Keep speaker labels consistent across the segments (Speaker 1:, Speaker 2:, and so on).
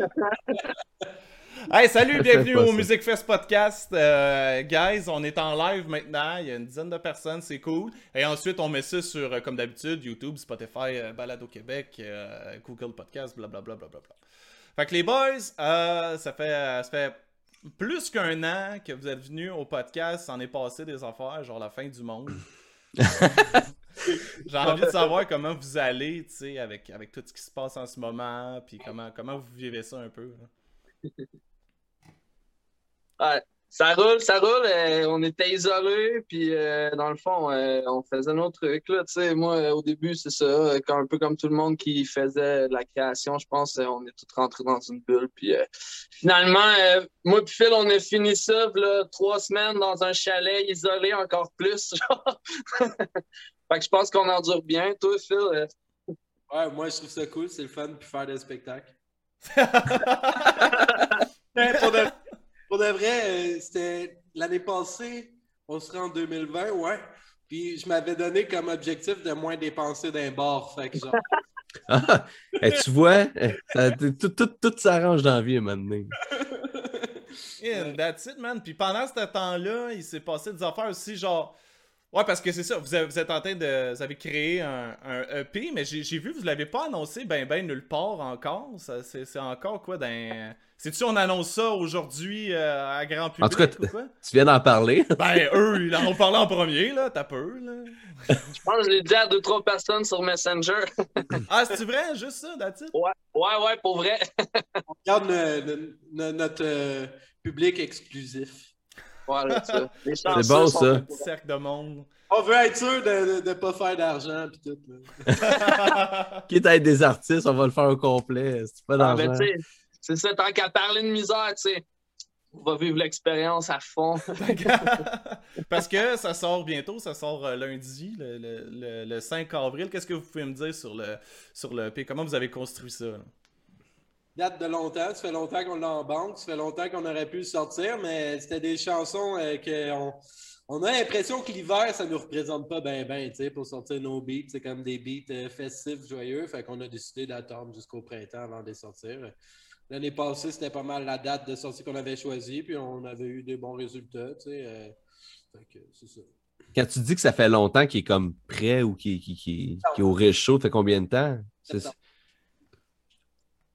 Speaker 1: Hey, salut, bienvenue au Music Fest Podcast. Euh, guys, on est en live maintenant. Il y a une dizaine de personnes, c'est cool. Et ensuite, on met ça sur, euh, comme d'habitude, YouTube, Spotify, euh, Balado Québec, Google Podcast, blablabla. Bla, bla, bla, Fait que les boys, ça, fait, ça fait plus qu'un an que vous êtes venus au podcast. Ça en est passé des affaires, genre la fin du monde. J'ai envie de savoir comment vous allez, tu sais, avec, avec tout ce qui se passe en ce moment, puis comment, comment vous vivez ça un peu.
Speaker 2: Ouais, ça roule, ça roule. Euh, on était isolés, puis euh, dans le fond, euh, on faisait nos trucs. Là, moi, au début, c'est ça. un peu comme tout le monde qui faisait de la création, je pense, on est tous rentrés dans une bulle. Puis finalement, moi puis Phil, on a fini ça trois semaines dans un chalet isolé encore plus. fait que je pense qu'on endure bien. Toi, Phil?
Speaker 3: Ouais, moi, je trouve ça cool. C'est le fun, puis faire des spectacles. Pour de vrai, euh, c'était l'année passée, on serait en 2020, ouais. Puis je m'avais donné comme objectif de moins dépenser d'un bar. Fait que genre.
Speaker 4: ah, tu vois, tout, tout, tout s'arrange dans la vie maintenant.
Speaker 1: Yeah, that's it, man. Puis pendant ce temps-là, il s'est passé des affaires aussi, genre. Ouais, parce que c'est ça, vous, êtes en train de. Vous avez créé un, EP, mais j'ai vu, vous l'avez pas annoncé ben ben nulle part encore. C'est encore quoi d'un. C'est-tu on annonce ça aujourd'hui euh, à grand public?
Speaker 4: En tout cas, tu viens d'en parler.
Speaker 1: ben, eux, ils en ont parlé en premier, là. T'as peur, là.
Speaker 2: je pense que je l'ai dit à deux, trois personnes sur Messenger.
Speaker 1: ah, c'est vrai? Juste ça, that's
Speaker 2: Ouais, ouais, ouais, pour vrai.
Speaker 3: on regarde notre euh, public exclusif.
Speaker 2: Voilà, ça.
Speaker 4: C'est bon, ça.
Speaker 1: cercle de monde.
Speaker 3: On veut être sûr de ne pas faire d'argent pis tout.
Speaker 4: Quitte à être des artistes, on va le faire au complet. C'est pas ah.
Speaker 2: C'est ça, tant qu'à parler de misère, tu sais, on va vivre l'expérience à fond.
Speaker 1: Parce que ça sort bientôt, ça sort euh, lundi, le, 5 avril. Qu'est-ce que vous pouvez me dire sur le, sur le P? Comment vous avez construit ça?
Speaker 3: Date de longtemps, ça fait longtemps qu'on l'a en banque, ça fait longtemps qu'on aurait pu le sortir, mais c'était des chansons euh, qu'on on a l'impression que l'hiver, ça ne nous représente pas bien, bien, pour sortir nos beats. C'est comme des beats euh, festifs, joyeux. Fait qu'on a décidé d'attendre jusqu'au printemps avant de les sortir. L'année passée, c'était pas mal la date de sortie qu'on avait choisie, puis on avait eu des bons résultats. Tu sais, euh, c'est ça.
Speaker 4: Quand tu dis que ça fait longtemps qu'il est comme prêt ou qu'il est au réchaud, ça fait combien de temps?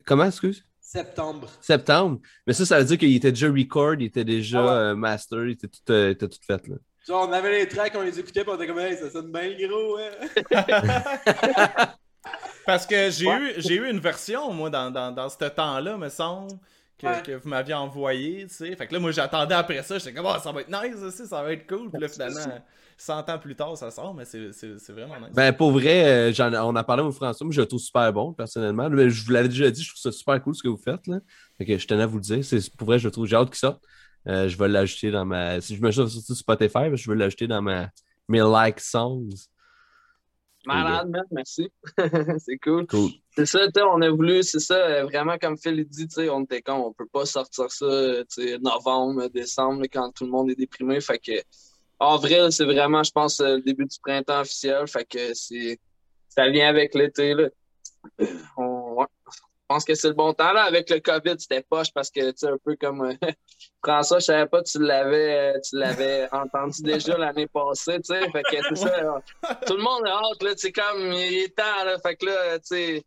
Speaker 4: Comment, excuse?
Speaker 3: Septembre.
Speaker 4: Septembre. Mais ça, ça veut dire qu'il était déjà record, il était déjà ah euh, master, il était tout, euh, était tout fait. Là.
Speaker 3: Genre, on avait les tracks, on les écoutait, puis on était comme, hey, ça sonne bien gros, hein?
Speaker 1: Parce que j'ai eu, j'ai eu une version, moi, dans, dans, dans ce temps-là, me semble, que, que vous m'aviez envoyé, tu sais. Fait que là, moi, j'attendais après ça, j'étais comme, oh, ça va être nice aussi, ça va être cool. Puis là, finalement, 100 ans plus tard, ça sort, mais c'est, c'est, c'est vraiment nice.
Speaker 4: Ben, pour vrai, euh, on a parlé au François, moi, je le trouve super bon, personnellement. je vous l'avais déjà dit, je trouve ça super cool ce que vous faites, là. Fait que je tenais à vous le dire. C'est, pour vrai, je le trouve, j'ai hâte qu'il sorte. Euh, je vais l'ajouter dans ma. Si je me sur Spotify, je vais l'ajouter dans ma mes like songs.
Speaker 2: Malade, man, merci. c'est cool. C'est ça, on a voulu, c'est ça, euh, vraiment comme Phil dit, on était con, on peut pas sortir ça novembre, décembre, quand tout le monde est déprimé. Fait que en vrai, c'est vraiment, je pense, le début du printemps officiel. Fait que c'est. Ça vient avec l'été. Là. On, je pense que c'est le bon temps. Là, avec le COVID, c'était poche parce que, tu sais, un peu comme euh, François, je savais pas, tu l'avais, tu l'avais entendu déjà l'année passée, tu sais. Fait que c'est ça. tout le monde est hâte, là, tu comme, il est temps, là. Fait que là, tu sais,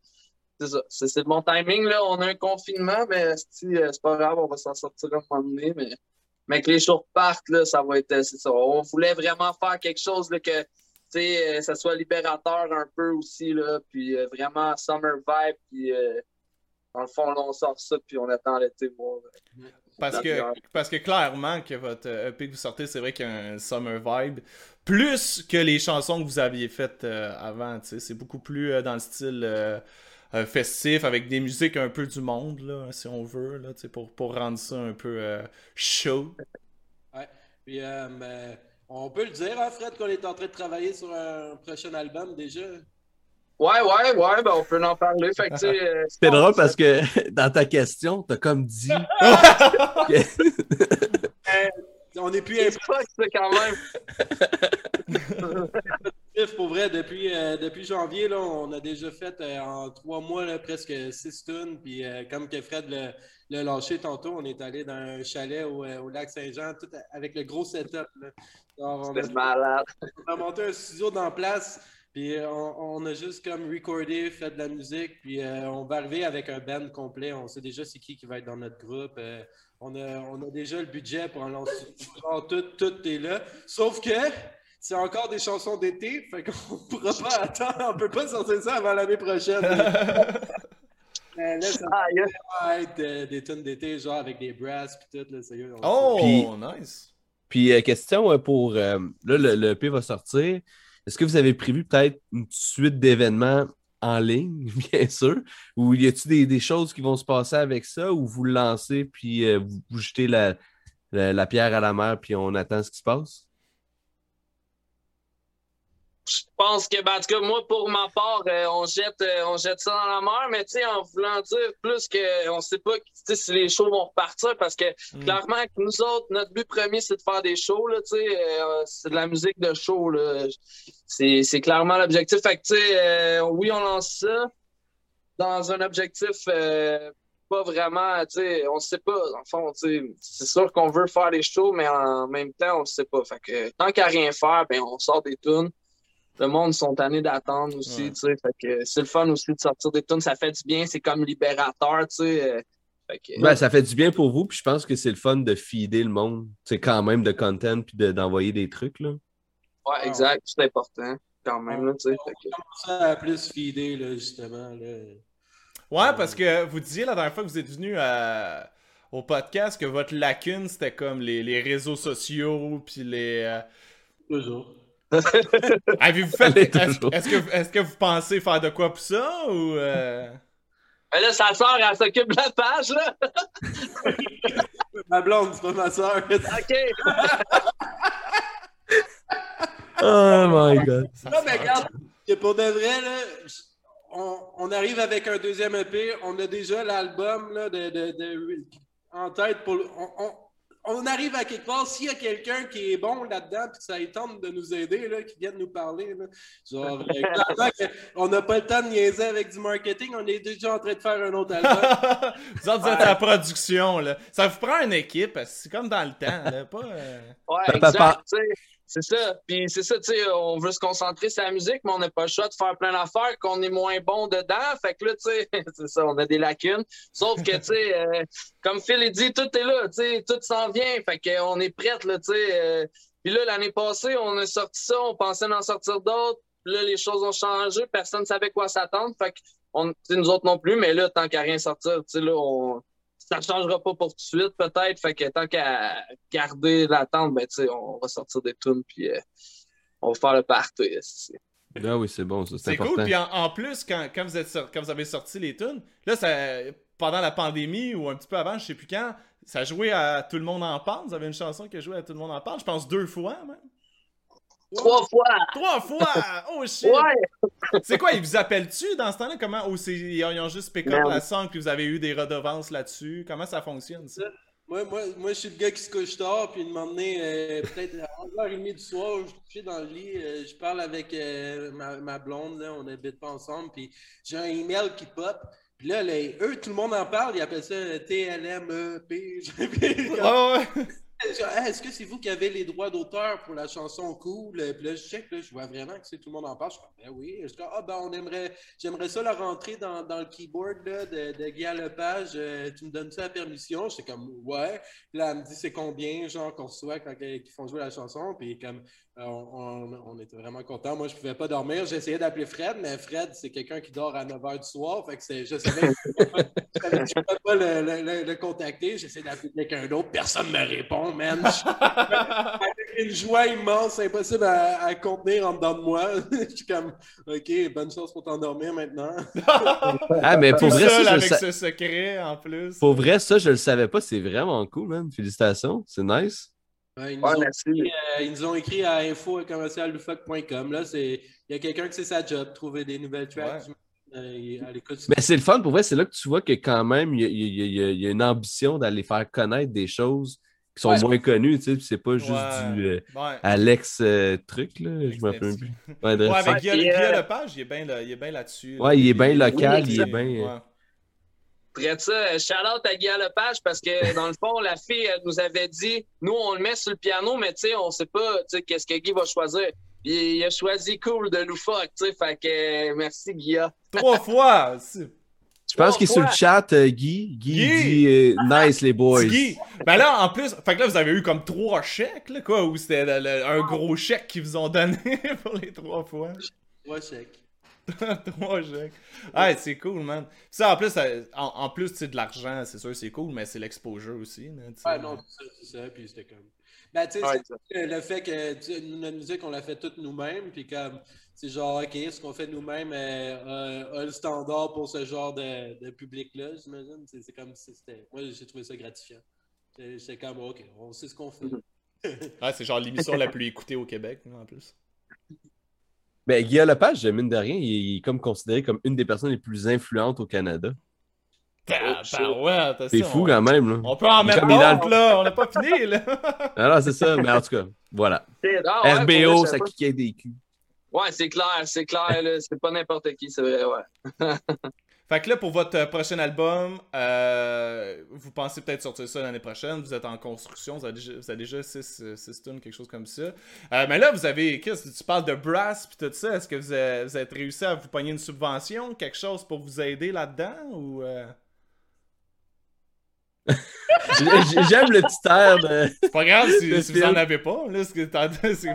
Speaker 2: c'est ça. C'est, le bon timing, là. On a un confinement, mais euh, c'est pas grave, on va s'en sortir un moment donné, mais. Mais que les jours partent, là, ça va être. C'est ça. On voulait vraiment faire quelque chose là, que sais, euh, ça soit libérateur un peu aussi, là, puis vraiment summer vibe, puis dans le fond, on sort ça, puis on attend l'été voir.
Speaker 1: Euh, parce que, parce que clairement, que votre EP que vous sortez, c'est vrai qu'il y a un summer vibe. Plus que les chansons que vous aviez faites euh, avant, tu sais. C'est beaucoup plus euh, dans le style festif, avec des musiques un peu du monde, là, si on veut, là, tu sais, pour, pour rendre ça un peu chaud.
Speaker 3: Ouais. Puis, on peut le dire, hein, Fred, qu'on est en train de travailler sur un prochain album déjà.
Speaker 2: Ouais, ouais, ouais, ben on peut en parler. Fait que,
Speaker 4: euh, c'est drôle parce que dans ta question, t'as comme dit.
Speaker 3: on n'est plus
Speaker 2: c'est quand même.
Speaker 3: pour pour vrai, depuis, euh, depuis janvier, là, on a déjà fait euh, en trois mois là, presque six tonnes. Puis euh, comme que Fred l'a lâché tantôt, on est allé dans un chalet au, au lac Saint-Jean, tout avec le gros setup.
Speaker 2: C'était malade.
Speaker 3: On a monté un studio dans place. Puis on, a juste comme recordé, fait de la musique, puis on va arriver avec un band complet. On sait déjà c'est qui qui va être dans notre groupe. on, a, on a déjà le budget pour en lancer. tout, tout est là. Sauf que c'est encore des chansons d'été, fait qu'on pourra pas attendre, on peut pas sortir ça avant l'année prochaine. là, ça va être euh, des tunes d'été, genre avec des brass puis tout. Là,
Speaker 1: oh, nice!
Speaker 4: Puis, euh, question euh, pour. là, le, le EP va sortir. Est-ce que vous avez prévu peut-être une suite d'événements en ligne, bien sûr? Ou y a-t-il des, choses qui vont se passer avec ça? Ou vous le lancez puis vous, vous, jetez la, pierre à la mer puis on attend ce qui se passe?
Speaker 2: Je pense que, ben, en tout cas, moi, pour ma part, euh, on, jette, euh, on jette ça dans la mer, mais tu sais, en voulant dire plus qu'on sait pas si les shows vont repartir, parce que mm. clairement, nous autres, notre but premier, c'est de faire des shows, là, tu sais, euh, c'est de la musique de show, là. C'est clairement l'objectif. Fait que, tu sais, oui, on lance ça dans un objectif pas vraiment, tu sais, on sait pas, en fond, tu sais, c'est sûr qu'on veut faire des shows, mais en même temps, on sait pas. Fait que tant qu'à rien faire, ben, on sort des tunes le monde sont tannés d'attendre aussi, tu sais. Fait que c'est le fun aussi de sortir des tunes, ça fait du bien, c'est comme libérateur, tu sais. Euh,
Speaker 4: ben, ça fait du bien pour vous, puis je pense que c'est le fun de feeder le monde, c'est quand même de content puis d'envoyer des trucs, là.
Speaker 2: Ouais, exact, c'est important, quand même, là, tu sais.
Speaker 3: On à plus feeder, là, justement, là.
Speaker 1: Ouais, parce que vous disiez la dernière fois que vous êtes venu à... au podcast que votre lacune, c'était comme les, les réseaux sociaux, puis les... Euh,
Speaker 3: Toujours.
Speaker 1: Avez-vous fait. Est-ce que, est que, vous pensez faire de quoi pour ça ou. Euh?
Speaker 2: Mais là, sa soeur, elle s'occupe de la page, là.
Speaker 3: ma blonde, c'est pas ma soeur.
Speaker 2: OK.
Speaker 4: oh my god.
Speaker 3: Non, mais regarde, pour de vrai, là, on, on, arrive avec un deuxième EP. On a déjà l'album de, de, de, en tête pour. On, on arrive à quelque part, s'il y a quelqu'un qui est bon là-dedans, puis ça tente de nous aider, là, qui vient de nous parler, genre, euh, on n'a pas le temps de niaiser avec du marketing, on est déjà en train de faire un autre album.
Speaker 1: vous êtes à la production, là. Ça vous prend une équipe, c'est comme dans le temps, là, pas... Euh,
Speaker 2: ouais, exact, c'est ça. Puis c'est ça, tu sais, on veut se concentrer sur la musique, mais on n'a pas le choix de faire plein d'affaires qu'on est moins bon dedans. Fait que là, tu sais, c'est ça, on a des lacunes. Sauf que, tu sais, euh, comme Phil a dit, tout est là, tu sais, tout s'en vient. Fait qu'on est prête, là, tu sais. Euh. Puis là, l'année passée, on a sorti ça, on pensait en sortir d'autres. Là, les choses ont changé, personne ne savait quoi s'attendre. Fait que, on, nous autres non plus, mais là, tant qu'à rien sortir, tu sais, là, on ça ne changera pas pour tout de suite, peut-être. Fait que tant qu'à garder l'attente, ben, on va sortir des tunes puis euh, on va faire le party.
Speaker 4: Ah oui, c'est bon,
Speaker 1: C'est cool. Puis en, plus, quand, quand, vous êtes quand vous avez sorti les tunes, là, ça, pendant la pandémie ou un petit peu avant, je sais plus quand, ça jouait à Tout le monde en parle. Vous avez une chanson qui jouait à Tout le monde en parle, je pense deux fois même.
Speaker 2: Trois fois!
Speaker 1: Trois fois! Oh shit! Ouais! C'est quoi, ils vous appellent-tu dans ce temps-là? Comment? Ou ils ont juste pick up la song puis vous avez eu des redevances là-dessus? Comment ça fonctionne, ça?
Speaker 3: Moi, moi, moi, je suis le gars qui se couche tard, puis il m'a euh, peut-être à 11h30 du soir, je suis couché dans le lit, euh, je parle avec euh, ma, ma, blonde, là, on n'habite pas ensemble, puis j'ai un email qui pop, puis là, eux, tout le monde en parle, ils appellent ça T-L-M-E-P.
Speaker 1: oh, ouais.
Speaker 3: Est-ce que c'est vous qui avez les droits d'auteur pour la chanson Cool? Puis là, je check, je vois vraiment que c'est tout le monde en parle. Je dis, ben oui. Je dis, ah, ben, on aimerait, j'aimerais ça la rentrer dans, le keyboard de, de Guy Lepage. Euh, tu me donnes ça la permission? J'étais comme, ouais. Puis là, elle me dit, c'est combien, genre, qu'on reçoit quand ils font jouer la chanson? Puis comme, euh, on, était vraiment contents. Moi, je ne pouvais pas dormir. J'essayais d'appeler Fred, mais Fred, c'est quelqu'un qui dort à 9 h du soir. Fait que je savais que je ne pouvais pas le, le, contacter. J'essayais d'appeler quelqu'un d'autre. Personne ne me répond, man. Avec une joie immense, impossible à, à, contenir en dedans de moi. je suis comme, OK, bonne chance pour t'endormir maintenant.
Speaker 4: ah, mais pour vrai,
Speaker 1: ça, avec ce secret en plus.
Speaker 4: Pour vrai, ça, je le savais pas. C'est vraiment cool, man. Félicitations. C'est nice
Speaker 3: ils, nous ont écrit, euh, ils, nous ont écrit, à info.commerciallufuck.com. Là, il y a quelqu'un qui sait sa job, trouver des nouvelles tracks. Euh,
Speaker 4: Mais c'est le fun, pour vrai, c'est là que tu vois que quand même, il y a, une ambition d'aller faire connaître des choses qui sont moins connus, tu sais, c'est pas juste du Alex truc, là, je m'en rappelle plus.
Speaker 1: Ouais, ouais avec Guillaume, Lepage, il est bien là-dessus.
Speaker 4: ouais, il est bien local, il est bien...
Speaker 2: Après ça, shout out à Guy Lepage parce que dans le fond, la fille elle nous avait dit nous, on le met sur le piano, mais tu sais, on sait pas qu'est-ce que Guy va choisir. il a choisi Cool de Loufoque, tu sais. Fait que merci, Guy.
Speaker 1: Trois fois!
Speaker 4: Je pense qu'il est sur le chat, euh, Guy. Guy. dit euh, nice les boys. Guy.
Speaker 1: Ben là, en plus, fait que là, vous avez eu comme trois chèques, là, quoi, ou c'était un gros chèque qu'ils vous ont donné pour les trois fois?
Speaker 3: Trois chèques.
Speaker 1: Trois chèques. Ah, c'est cool, man. Ça, en plus, en, plus, tu sais, de l'argent, c'est sûr, c'est cool, mais c'est l'exposure aussi. Là,
Speaker 3: ouais, non, c'est ça, c'est ça. Puis c'était comme. Ben, tu sais, le fait que notre musique, on l'a fait toute nous-mêmes. Puis comme, c'est genre, OK, ce qu'on fait nous-mêmes euh, a le standard pour ce genre de, de public-là, j'imagine. C'est comme si c'était. Moi, j'ai trouvé ça gratifiant. C'est comme, OK, on sait ce qu'on fait.
Speaker 1: ah, c'est genre l'émission la plus écoutée au Québec, en plus.
Speaker 4: Ben, Guillaume Lepage, mine de rien, il est comme considéré comme une des personnes les plus influentes au Canada.
Speaker 1: c'est
Speaker 4: fou quand même. Là.
Speaker 1: On peut en mettre d'autres, là. On n'a pas fini, là.
Speaker 4: Alors, c'est ça. Mais en tout cas, voilà. Ah, RBO, ça kickait des culs.
Speaker 2: Ouais, c'est clair, c'est clair. C'est pas n'importe qui, c'est vrai, ouais.
Speaker 1: Fait que là, pour votre prochain album, euh, vous pensez peut-être sortir ça l'année prochaine. Vous êtes en construction, vous avez déjà, 6 tunes, quelque chose comme ça. Euh, mais là, vous avez. Qu'est-ce tu parles de brass puis tout ça. Est-ce que vous avez, vous avez, réussi à vous pogner une subvention, quelque chose pour vous aider là-dedans ou. Euh?
Speaker 4: J'aime le petit air de.
Speaker 1: C'est pas grave si, vous en avez pas.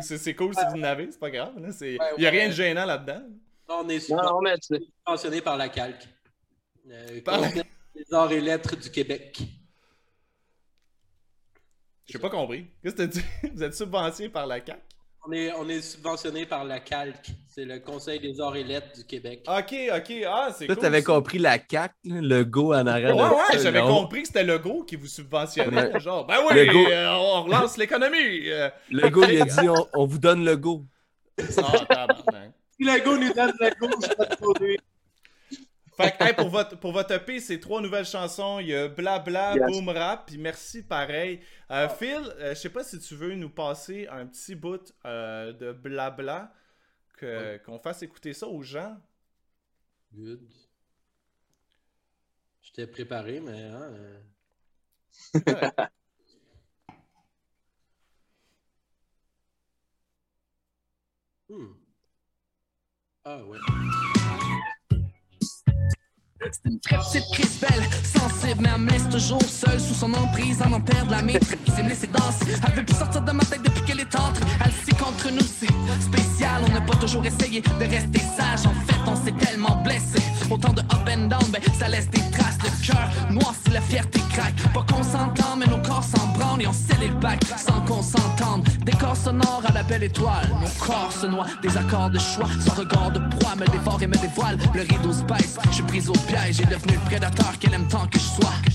Speaker 1: C'est cool si vous en avez, c'est pas grave. Il n'y a rien de gênant là-dedans.
Speaker 3: On est subventionné par la calque. Euh, les arts et lettres du Québec.
Speaker 1: J'ai pas compris. Qu'est-ce que tu dit? Vous êtes subventionné par la CAC?
Speaker 3: On est, on est subventionné par la CALC. C'est le Conseil des arts et lettres du Québec.
Speaker 1: Ok, ok. Ah, c'est cool.
Speaker 4: Toi, t'avais compris la CAC, le go en arrière.
Speaker 1: Ouais, ouais, j'avais compris que c'était le go qui vous subventionnait. Genre, ben oui, euh, on relance l'économie. Euh.
Speaker 4: le go, il a dit on, vous donne le go.
Speaker 3: Ah, si le go nous donne le go, je vais te
Speaker 1: fait que, pour, votre, pour votre EP, c'est trois nouvelles chansons. Il y a Blabla, Boom Rap, puis merci pareil. Euh, Phil, euh, je sais pas si tu veux nous passer un petit bout euh, de Blabla, que, qu'on fasse écouter ça aux gens.
Speaker 3: Good. J'étais préparé, mais. Hein, hmm. Ah ouais.
Speaker 5: C'est une très petite crise belle, sensible, mais elle me laisse toujours seule sous son emprise, en en perd la maîtrise. Elle me laisse danser, elle veut plus sortir de ma tête depuis qu'elle est entre. Elle sait contre nous, c'est spécial, on n'a pas toujours essayé de rester sage. En fait, on s'est tellement blessé. Autant de up and down, ben ça laisse des traces. Le cœur noir si la fierté craque. Pas qu'on s'entende, mais nos corps s'en branlent et on scelle le bac sans qu'on s'entende. Des corps sonores à la belle étoile, nos corps se noient, des accords de choix. Son regard de proie me dévore et me dévoile. Le rideau space, je suis prise au piège et devenu le prédateur qu'elle aime tant que je sois.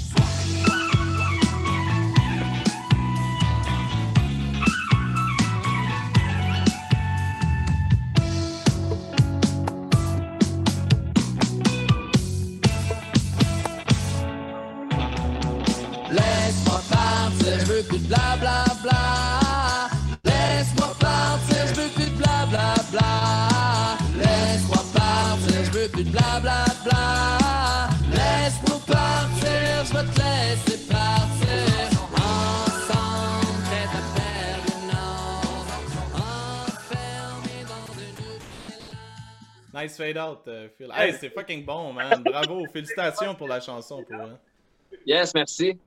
Speaker 5: Laisse-moi partir, je veux plus de bla bla bla. Laisse-moi partir, je veux plus de bla bla bla. Laisse-moi partir, je veux te laisser partir. Ensemble, prêt à faire. Enfermé dans
Speaker 1: une Nice fade out, uh, Phil. Hey, c'est fucking bon, man. Bravo. Félicitations pour la chanson, pour hein.
Speaker 2: Yes, merci.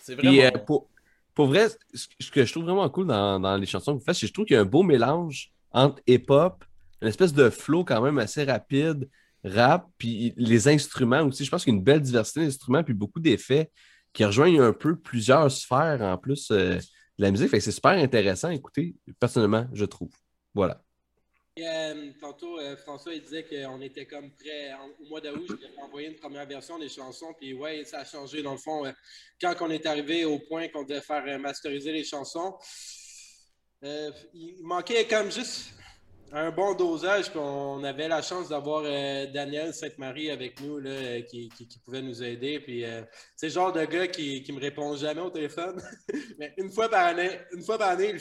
Speaker 1: C'est vraiment.
Speaker 4: Et, euh, pour, pour vrai, ce que je trouve vraiment cool dans, les chansons que vous faites, c'est que je trouve qu'il y a un beau mélange entre hip-hop, une espèce de flow quand même assez rapide, rap, puis les instruments aussi. Je pense qu'il y a une belle diversité d'instruments, puis beaucoup d'effets qui rejoignent un peu plusieurs sphères en plus euh, de la musique. C'est super intéressant à écouter, personnellement, je trouve. Voilà.
Speaker 3: Euh, tantôt, euh, François il disait qu'on était comme prêt au mois d'août. Je envoyé une première version des chansons. Puis ouais, ça a changé dans le fond. Euh, quand on est arrivé au point qu'on devait faire masteriser les chansons, il manquait comme juste un bon dosage. Puis on avait la chance d'avoir Daniel Sainte-Marie avec nous là, qui, pouvait nous aider. Puis c'est le genre de gars qui, qui me répond jamais au téléphone. Mais une fois par année, une fois par année, il fait